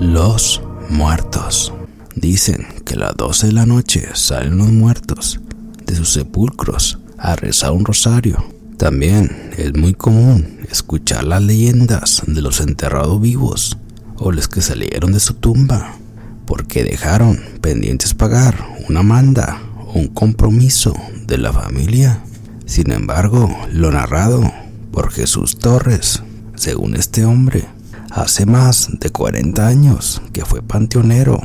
Los muertos. Dicen que a las 12 de la noche salen los muertos de sus sepulcros a rezar un rosario. También es muy común escuchar las leyendas de los enterrados vivos o los que salieron de su tumba porque dejaron pendientes pagar una manda o un compromiso de la familia. Sin embargo, lo narrado por Jesús Torres, según este hombre, hace más de 40 años que fue panteonero,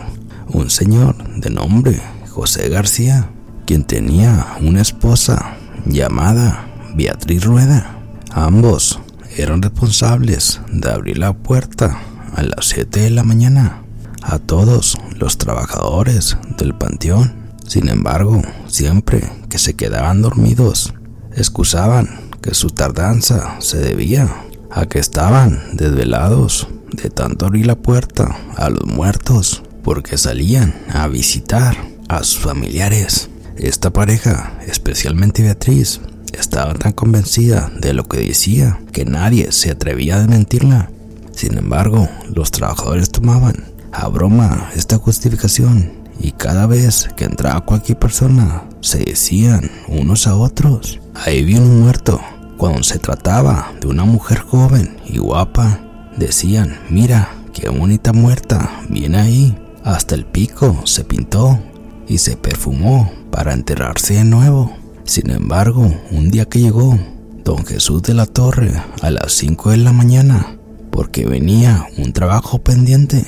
un señor de nombre José García, quien tenía una esposa llamada Beatriz Rueda. Ambos eran responsables de abrir la puerta a las 7 de la mañana a todos los trabajadores del panteón. Sin embargo, siempre que se quedaban dormidos, excusaban que su tardanza se debía a que estaban desvelados de tanto abrir la puerta a los muertos porque salían a visitar a sus familiares. Esta pareja, especialmente Beatriz, estaba tan convencida de lo que decía que nadie se atrevía a desmentirla. Sin embargo, los trabajadores tomaban a broma esta justificación y cada vez que entraba cualquier persona se decían unos a otros, ahí viene un muerto. Cuando se trataba de una mujer joven y guapa, decían, mira, qué bonita muerta, viene ahí. Hasta el pico se pintó y se perfumó para enterrarse de nuevo. Sin embargo, un día que llegó don Jesús de la Torre a las 5 de la mañana, porque venía un trabajo pendiente,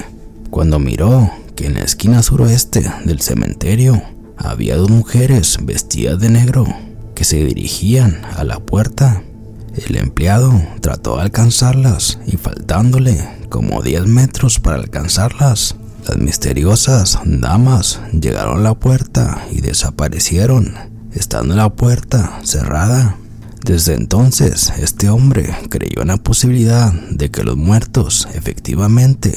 cuando miró que en la esquina suroeste del cementerio había dos mujeres vestidas de negro se dirigían a la puerta. El empleado trató de alcanzarlas y faltándole como 10 metros para alcanzarlas, las misteriosas damas llegaron a la puerta y desaparecieron, estando la puerta cerrada. Desde entonces, este hombre creyó en la posibilidad de que los muertos efectivamente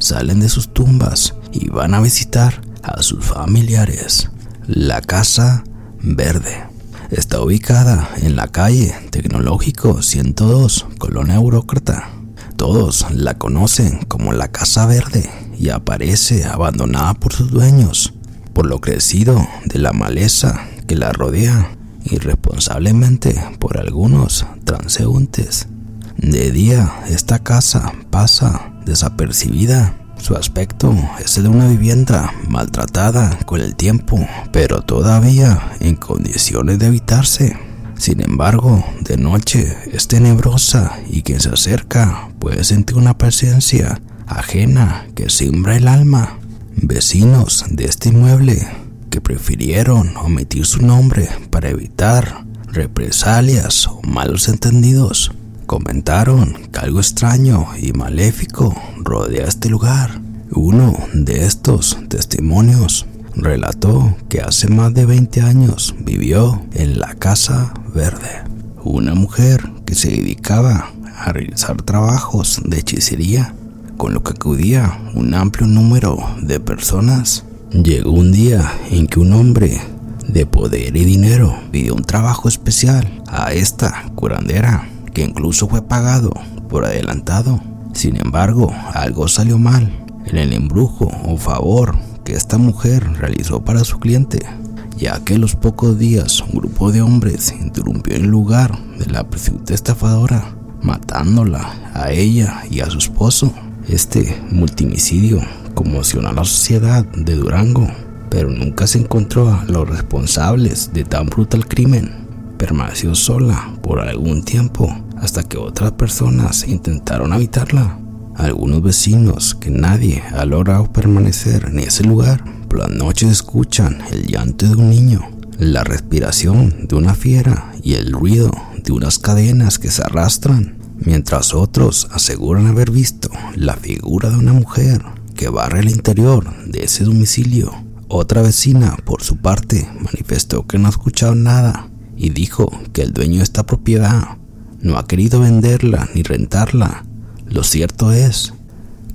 salen de sus tumbas y van a visitar a sus familiares. La Casa Verde está ubicada en la calle Tecnológico 102, Colonia Burócrata. Todos la conocen como la Casa Verde y aparece abandonada por sus dueños, por lo crecido de la maleza que la rodea, irresponsablemente por algunos transeúntes. De día, esta casa pasa desapercibida. Su aspecto es el de una vivienda maltratada con el tiempo, pero todavía en condiciones de habitarse. Sin embargo, de noche es tenebrosa y quien se acerca puede sentir una presencia ajena que simbra el alma. Vecinos de este inmueble que prefirieron omitir su nombre para evitar represalias o malos entendidos comentaron que algo extraño y maléfico rodea este lugar. Uno de estos testimonios relató que hace más de 20 años vivió en la Casa Verde. Una mujer que se dedicaba a realizar trabajos de hechicería, con lo que acudía un amplio número de personas. Llegó un día en que un hombre de poder y dinero pidió un trabajo especial a esta curandera que incluso fue pagado por adelantado. Sin embargo, algo salió mal en el embrujo o favor que esta mujer realizó para su cliente, ya que a los pocos días un grupo de hombres interrumpió el lugar de la presunta estafadora, matándola a ella y a su esposo. Este multimicidio conmocionó a la sociedad de Durango, pero nunca se encontró a los responsables de tan brutal crimen permaneció sola por algún tiempo hasta que otras personas intentaron habitarla. Algunos vecinos que nadie ha logrado permanecer en ese lugar por las noches escuchan el llanto de un niño, la respiración de una fiera y el ruido de unas cadenas que se arrastran, mientras otros aseguran haber visto la figura de una mujer que barre el interior de ese domicilio. Otra vecina, por su parte, manifestó que no ha escuchado nada y dijo que el dueño de esta propiedad no ha querido venderla ni rentarla. Lo cierto es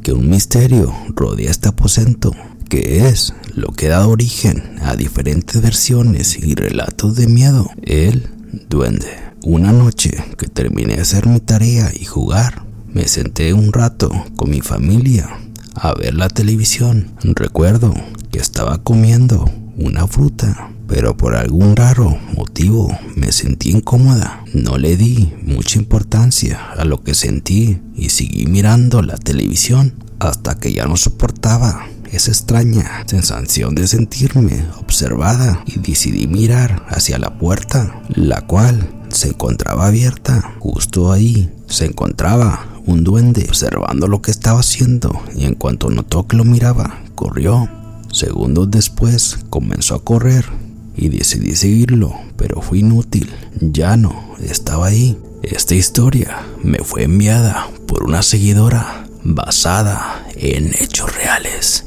que un misterio rodea este aposento, que es lo que da origen a diferentes versiones y relatos de miedo. El duende. Una noche que terminé de hacer mi tarea y jugar, me senté un rato con mi familia a ver la televisión. Recuerdo que estaba comiendo una fruta, pero por algún raro motivo me sentí incómoda. No le di mucha importancia a lo que sentí y seguí mirando la televisión hasta que ya no soportaba esa extraña sensación de sentirme observada y decidí mirar hacia la puerta, la cual se encontraba abierta. Justo ahí se encontraba un duende observando lo que estaba haciendo y en cuanto notó que lo miraba, corrió. Segundos después comenzó a correr y decidí seguirlo, pero fue inútil. Ya no estaba ahí. Esta historia me fue enviada por una seguidora basada en hechos reales.